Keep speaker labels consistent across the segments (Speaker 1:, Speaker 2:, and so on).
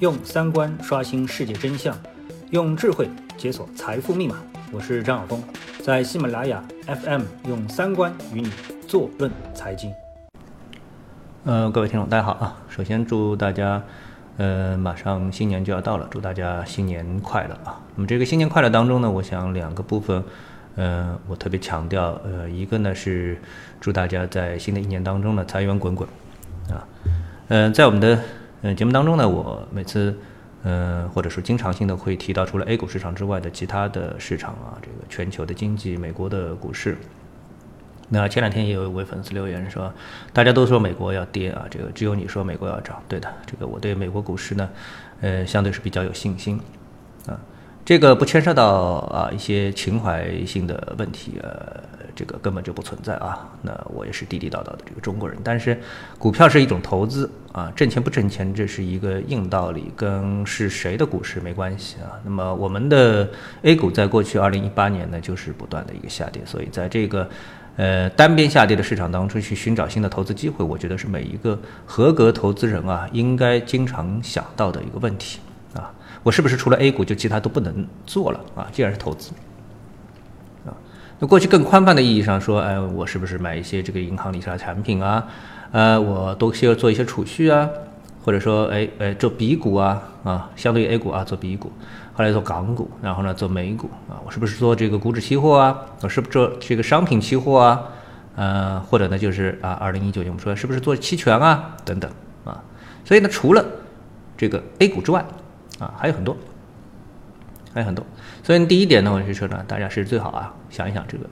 Speaker 1: 用三观刷新世界真相，用智慧解锁财富密码。我是张晓峰，在喜马拉雅 FM 用三观与你坐论财经。呃，各位听众，大家好啊！首先祝大家，呃，马上新年就要到了，祝大家新年快乐啊！那么这个新年快乐当中呢，我想两个部分，呃，我特别强调，呃，一个呢是祝大家在新的一年当中呢财源滚滚啊，呃，在我们的嗯节目当中呢，我每次嗯或者说经常性的会提到除了 A 股市场之外的其他的市场啊，这个全球的经济，美国的股市。那前两天也有一位粉丝留言说，大家都说美国要跌啊，这个只有你说美国要涨。对的，这个我对美国股市呢，呃，相对是比较有信心啊。这个不牵涉到啊一些情怀性的问题，呃，这个根本就不存在啊。那我也是地地道道的这个中国人，但是股票是一种投资啊，挣钱不挣钱这是一个硬道理，跟是谁的股市没关系啊。那么我们的 A 股在过去二零一八年呢，就是不断的一个下跌，所以在这个。呃，单边下跌的市场当中去寻找新的投资机会，我觉得是每一个合格投资人啊应该经常想到的一个问题啊。我是不是除了 A 股就其他都不能做了啊？既然是投资，那过去更宽泛的意义上说，哎，我是不是买一些这个银行理财产品啊？呃，我多需要做一些储蓄啊？或者说，哎哎，做 B 股啊啊，相对于 A 股啊做 B 股，后来做港股，然后呢做美股啊，我是不是做这个股指期货啊？我是不是做这个商品期货啊？呃，或者呢就是啊，二零一九年我们说是不是做期权啊？等等啊，所以呢，除了这个 A 股之外啊，还有很多，还有很多。所以第一点呢，我是说呢，大家是最好啊想一想这个，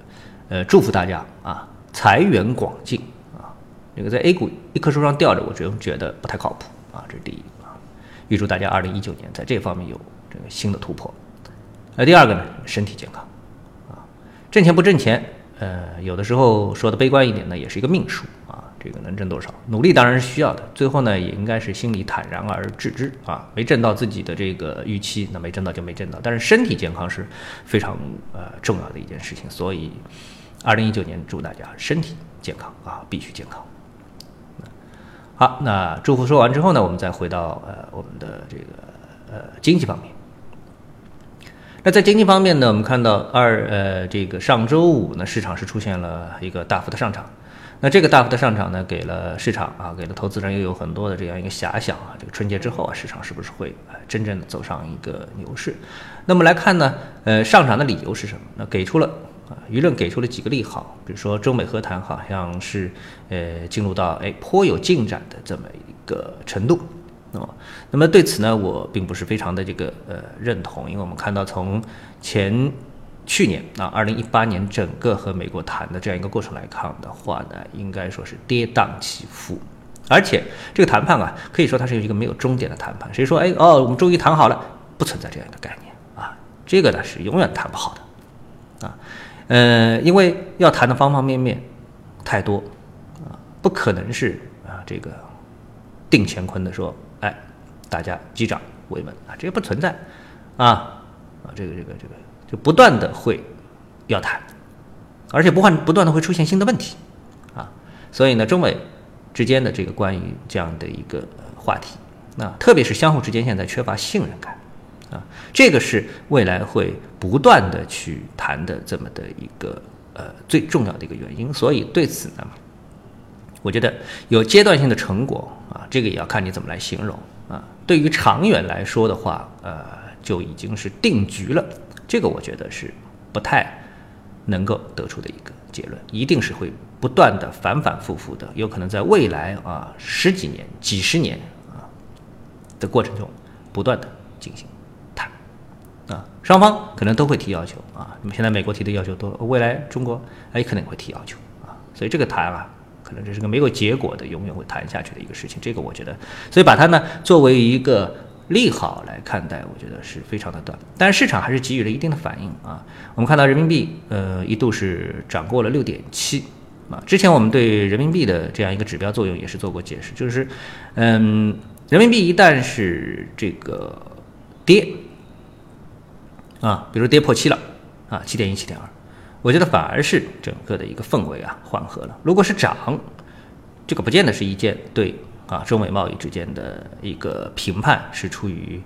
Speaker 1: 呃，祝福大家啊财源广进啊。这个在 A 股一棵树上吊着，我觉得觉得不太靠谱。啊，这是第一啊！预祝大家二零一九年在这方面有这个新的突破。那第二个呢，身体健康啊，挣钱不挣钱，呃，有的时候说的悲观一点呢，也是一个命数。这个能挣多少，努力当然是需要的，最后呢，也应该是心里坦然而置之啊。没挣到自己的这个预期，那没挣到就没挣到。但是身体健康是非常呃重要的一件事情，所以二零一九年祝大家身体健康啊，必须健康。好，那祝福说完之后呢，我们再回到呃我们的这个呃经济方面。那在经济方面呢，我们看到二呃这个上周五呢，市场是出现了一个大幅的上涨。那这个大幅的上涨呢，给了市场啊，给了投资人又有很多的这样一个遐想啊，这个春节之后啊，市场是不是会真正的走上一个牛市？那么来看呢，呃上涨的理由是什么？那给出了。啊，舆论给出了几个利好，比如说中美和谈好像是，呃，进入到哎颇有进展的这么一个程度，那么，那么对此呢，我并不是非常的这个呃认同，因为我们看到从前去年啊，二零一八年整个和美国谈的这样一个过程来看的话呢，应该说是跌宕起伏，而且这个谈判啊，可以说它是一个没有终点的谈判，谁说哎哦，我们终于谈好了，不存在这样一个概念啊，这个呢是永远谈不好的，啊。呃，因为要谈的方方面面太多啊，不可能是啊这个定乾坤的说，哎，大家击掌为盟啊，这个不存在啊啊，这个这个这个就不断的会要谈，而且不换不断的会出现新的问题啊，所以呢，中美之间的这个关于这样的一个话题，那特别是相互之间现在缺乏信任感。啊，这个是未来会不断的去谈的这么的一个呃最重要的一个原因，所以对此呢，我觉得有阶段性的成果啊，这个也要看你怎么来形容啊。对于长远来说的话，呃，就已经是定局了，这个我觉得是不太能够得出的一个结论，一定是会不断的反反复复的，有可能在未来啊十几年、几十年啊的过程中不断的进行谈。啊，双方可能都会提要求啊。那么现在美国提的要求多，未来中国哎可能会提要求啊。所以这个谈啊，可能这是个没有结果的，永远会谈下去的一个事情。这个我觉得，所以把它呢作为一个利好来看待，我觉得是非常的短。但是市场还是给予了一定的反应啊。我们看到人民币呃一度是涨过了六点七啊。之前我们对人民币的这样一个指标作用也是做过解释，就是嗯，人民币一旦是这个跌。啊，比如跌破七了，啊，七点一、七点二，我觉得反而是整个的一个氛围啊缓和了。如果是涨，这个不见得是一件对啊，中美贸易之间的一个评判是处于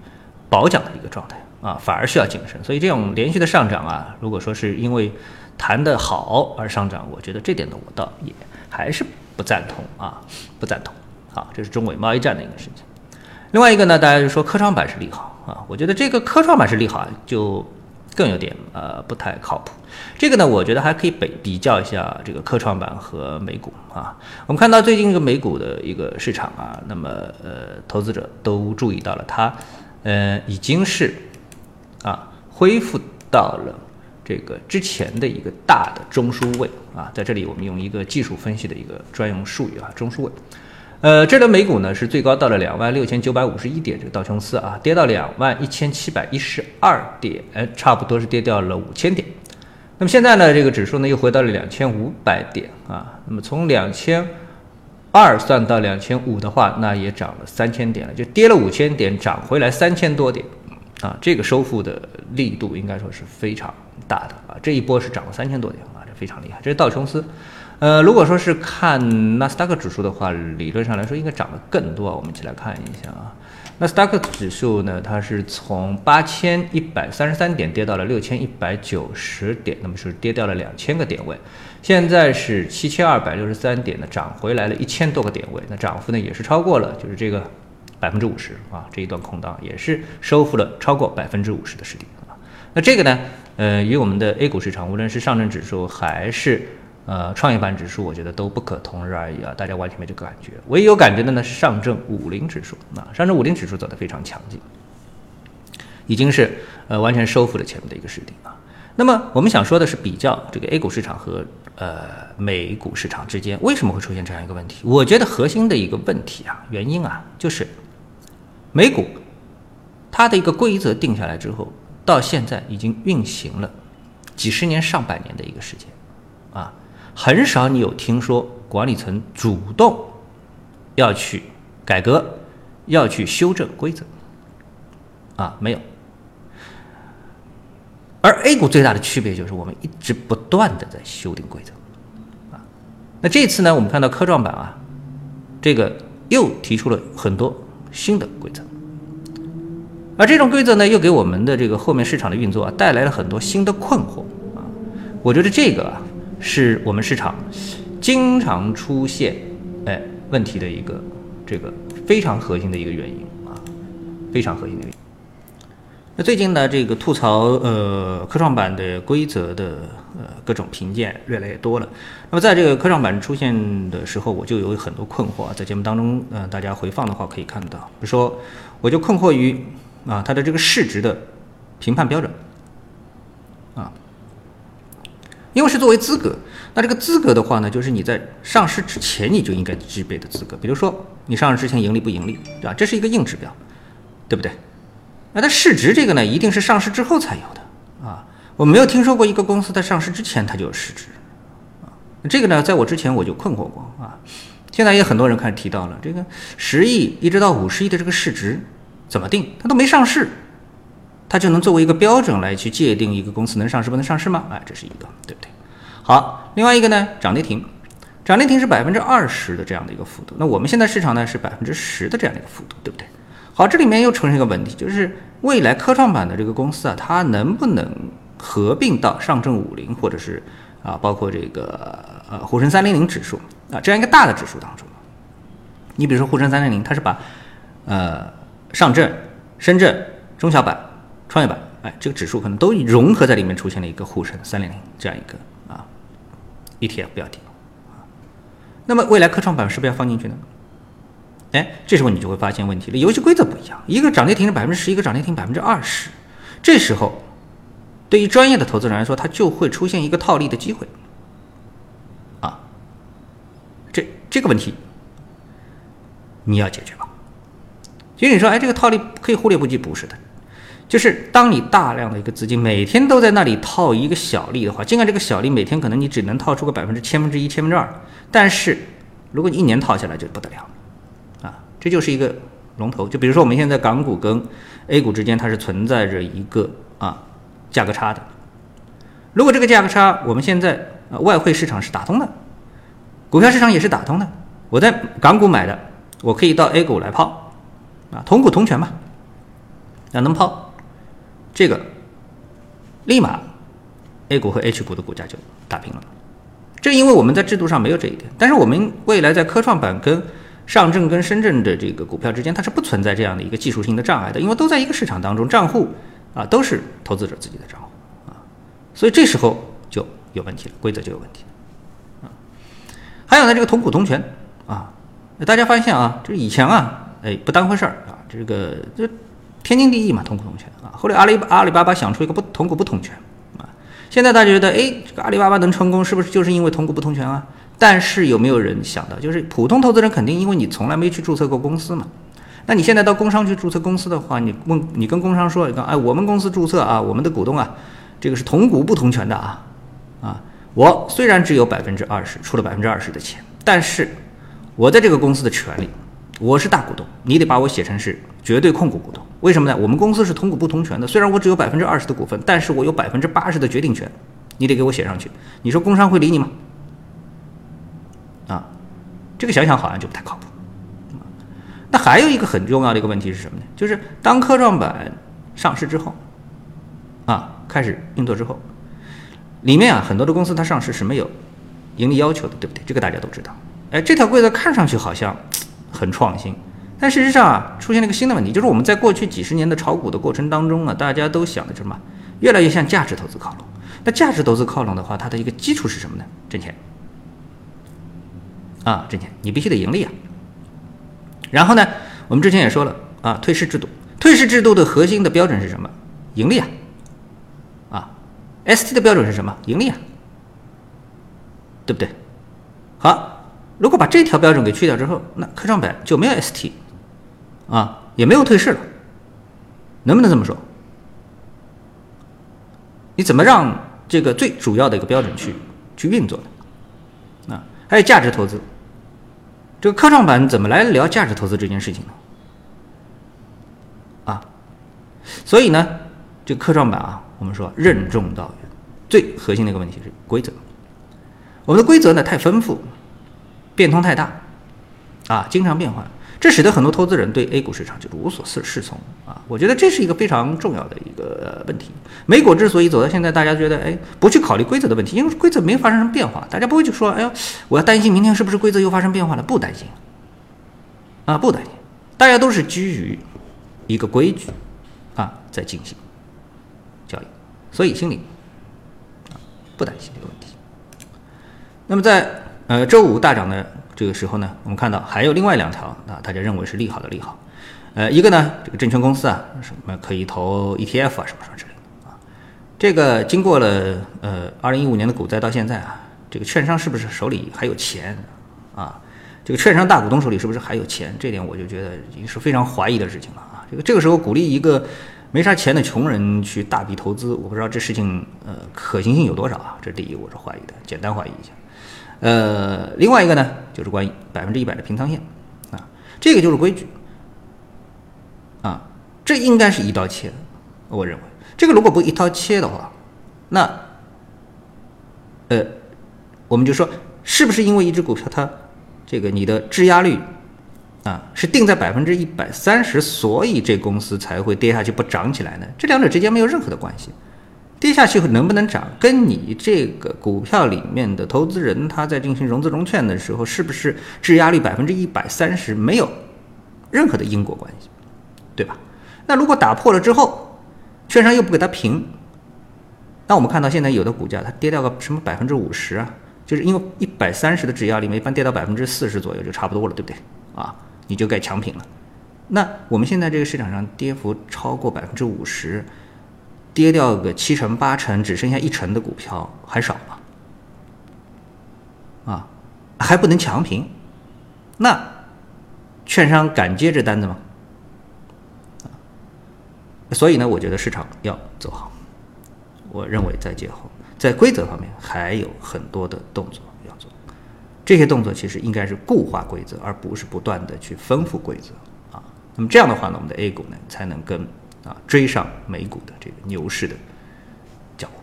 Speaker 1: 保奖的一个状态啊，反而需要谨慎。所以这种连续的上涨啊，如果说是因为谈得好而上涨，我觉得这点呢，我倒也还是不赞同啊，不赞同。好，这是中美贸易战的一个事情。另外一个呢，大家就说科创板是利好啊，我觉得这个科创板是利好就更有点呃不太靠谱。这个呢，我觉得还可以比比较一下这个科创板和美股啊。我们看到最近这个美股的一个市场啊，那么呃，投资者都注意到了它，呃，已经是啊恢复到了这个之前的一个大的中枢位啊。在这里，我们用一个技术分析的一个专用术语啊，中枢位。呃，这轮美股呢是最高到了两万六千九百五十一点，这个道琼斯啊，跌到两万一千七百一十二点，差不多是跌掉了五千点。那么现在呢，这个指数呢又回到了两千五百点啊。那么从两千二算到两千五的话，那也涨了三千点了，就跌了五千点，涨回来三千多点啊。这个收复的力度应该说是非常大的啊。这一波是涨了三千多点啊，这非常厉害。这是道琼斯。呃，如果说是看纳斯达克指数的话，理论上来说应该涨得更多。我们一起来看一下啊，纳斯达克指数呢，它是从八千一百三十三点跌到了六千一百九十点，那么是跌掉了两千个点位。现在是七千二百六十三点呢，涨回来了一千多个点位，那涨幅呢也是超过了，就是这个百分之五十啊，这一段空档也是收复了超过百分之五十的实体啊。那这个呢，呃，与我们的 A 股市场，无论是上证指数还是呃，创业板指数我觉得都不可同日而语啊，大家完全没这个感觉。唯一有感觉的呢是上证五零指数啊，上证五零指数走得非常强劲，已经是呃完全收复了前面的一个失地啊。那么我们想说的是，比较这个 A 股市场和呃美股市场之间为什么会出现这样一个问题？我觉得核心的一个问题啊，原因啊，就是美股它的一个规则定下来之后，到现在已经运行了几十年、上百年的一个时间啊。很少你有听说管理层主动要去改革，要去修正规则，啊，没有。而 A 股最大的区别就是我们一直不断的在修订规则，啊，那这次呢，我们看到科创板啊，这个又提出了很多新的规则，而这种规则呢，又给我们的这个后面市场的运作啊带来了很多新的困惑，啊，我觉得这个啊。是我们市场经常出现哎问题的一个这个非常核心的一个原因啊，非常核心的原因。那最近呢，这个吐槽呃科创板的规则的呃各种评鉴越来越多了。那么在这个科创板出现的时候，我就有很多困惑啊，在节目当中呃大家回放的话可以看到，比如说我就困惑于啊它的这个市值的评判标准。因为是作为资格，那这个资格的话呢，就是你在上市之前你就应该具备的资格。比如说你上市之前盈利不盈利，对吧？这是一个硬指标，对不对？那它市值这个呢，一定是上市之后才有的啊。我没有听说过一个公司在上市之前它就有市值啊。这个呢，在我之前我就困惑过啊。现在也很多人开始提到了这个十亿一直到五十亿的这个市值怎么定？它都没上市。它就能作为一个标准来去界定一个公司能上市不能上市吗？哎，这是一个，对不对？好，另外一个呢，涨跌停，涨跌停是百分之二十的这样的一个幅度。那我们现在市场呢是百分之十的这样的一个幅度，对不对？好，这里面又出现一个问题，就是未来科创板的这个公司啊，它能不能合并到上证五零或者是啊，包括这个呃沪深三零零指数啊这样一个大的指数当中？你比如说沪深三零零，它是把呃上证、深圳、中小板。创业板，哎，这个指数可能都融合在里面，出现了一个沪深三零零这样一个啊 ETF 标的。那么未来科创板是不是要放进去呢？哎，这时候你就会发现问题了，游戏规则不一样，一个涨跌停是百分之十，一个涨跌停百分之二十。这时候，对于专业的投资人来说，他就会出现一个套利的机会啊。这这个问题你要解决吧？其实你说，哎，这个套利可以忽略不计，不是的。就是当你大量的一个资金每天都在那里套一个小利的话，尽管这个小利每天可能你只能套出个百分之千分之一、千分之二，但是如果你一年套下来就不得了，啊，这就是一个龙头。就比如说我们现在港股跟 A 股之间它是存在着一个啊价格差的，如果这个价格差我们现在呃外汇市场是打通的，股票市场也是打通的，我在港股买的我可以到 A 股来抛，啊，同股同权嘛，啊，能抛，这个立马 A 股和 H 股的股价就打平了。这因为我们在制度上没有这一点，但是我们未来在科创板跟上证跟深圳的这个股票之间，它是不存在这样的一个技术性的障碍的，因为都在一个市场当中，账户啊都是投资者自己的账户啊，所以这时候就有问题了，规则就有问题啊。还有呢，这个同股同权啊，大家发现啊，就是以前啊，哎不当回事儿啊，这个这天经地义嘛，同股同权啊。后来阿里阿里巴巴想出一个不同股不同权啊。现在大家觉得，哎，这个阿里巴巴能成功，是不是就是因为同股不同权啊？但是有没有人想到，就是普通投资人肯定因为你从来没去注册过公司嘛？那你现在到工商去注册公司的话，你问你跟工商说，你看，哎，我们公司注册啊，我们的股东啊，这个是同股不同权的啊，啊，我虽然只有百分之二十，出了百分之二十的钱，但是我在这个公司的权利。我是大股东，你得把我写成是绝对控股股东。为什么呢？我们公司是同股不同权的，虽然我只有百分之二十的股份，但是我有百分之八十的决定权，你得给我写上去。你说工商会理你吗？啊，这个想想好像就不太靠谱。那还有一个很重要的一个问题是什么呢？就是当科创板上市之后，啊，开始运作之后，里面啊很多的公司它上市是没有盈利要求的，对不对？这个大家都知道。哎，这条规则看上去好像。很创新，但事实上啊，出现了一个新的问题，就是我们在过去几十年的炒股的过程当中啊，大家都想的什么？越来越向价值投资靠拢。那价值投资靠拢的话，它的一个基础是什么呢？挣钱啊，挣钱，你必须得盈利啊。然后呢，我们之前也说了啊，退市制度，退市制度的核心的标准是什么？盈利啊。啊，ST 的标准是什么？盈利啊，对不对？好。如果把这条标准给去掉之后，那科创板就没有 ST，啊，也没有退市了，能不能这么说？你怎么让这个最主要的一个标准去去运作呢？啊，还有价值投资，这个科创板怎么来聊价值投资这件事情呢？啊，所以呢，这个科创板啊，我们说任重道远，最核心的一个问题是规则，我们的规则呢太丰富。变通太大，啊，经常变换，这使得很多投资人对 A 股市场就是无所适适从啊。我觉得这是一个非常重要的一个问题。美股之所以走到现在，大家觉得哎，不去考虑规则的问题，因为规则没发生什么变化，大家不会去说，哎呦，我要担心明天是不是规则又发生变化了？不担心，啊，不担心，大家都是基于一个规矩啊在进行交易，所以心里不担心这个问题。那么在。呃，周五大涨的这个时候呢，我们看到还有另外两条啊，大家认为是利好的利好。呃，一个呢，这个证券公司啊，什么可以投 ETF 啊，什么什么之类的啊。这个经过了呃二零一五年的股灾到现在啊，这个券商是不是手里还有钱啊？这个券商大股东手里是不是还有钱？这点我就觉得已经是非常怀疑的事情了啊。这个这个时候鼓励一个没啥钱的穷人去大笔投资，我不知道这事情呃可行性有多少啊？这第一，我是怀疑的，简单怀疑一下。呃，另外一个呢，就是关于百分之一百的平仓线，啊，这个就是规矩，啊，这应该是一刀切，我认为，这个如果不一刀切的话，那，呃，我们就说，是不是因为一只股票它这个你的质押率啊是定在百分之一百三十，所以这公司才会跌下去不涨起来呢？这两者之间没有任何的关系。跌下去能不能涨，跟你这个股票里面的投资人他在进行融资融券的时候，是不是质押率百分之一百三十，没有任何的因果关系，对吧？那如果打破了之后，券商又不给他平，那我们看到现在有的股价它跌掉个什么百分之五十啊，就是因为一百三十的质押里面，一般跌到百分之四十左右就差不多了，对不对？啊，你就该强平了。那我们现在这个市场上跌幅超过百分之五十。跌掉个七成八成，只剩下一成的股票还少吗？啊，还不能强平，那券商敢接这单子吗？所以呢，我觉得市场要走好。我认为在节后，在规则方面还有很多的动作要做。这些动作其实应该是固化规则，而不是不断的去丰富规则啊。那么这样的话呢，我们的 A 股呢才能跟。啊，追上美股的这个牛市的脚步。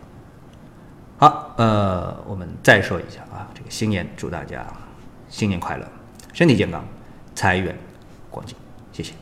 Speaker 1: 好，呃，我们再说一下啊，这个新年祝大家新年快乐，身体健康，财源
Speaker 2: 广进。谢谢。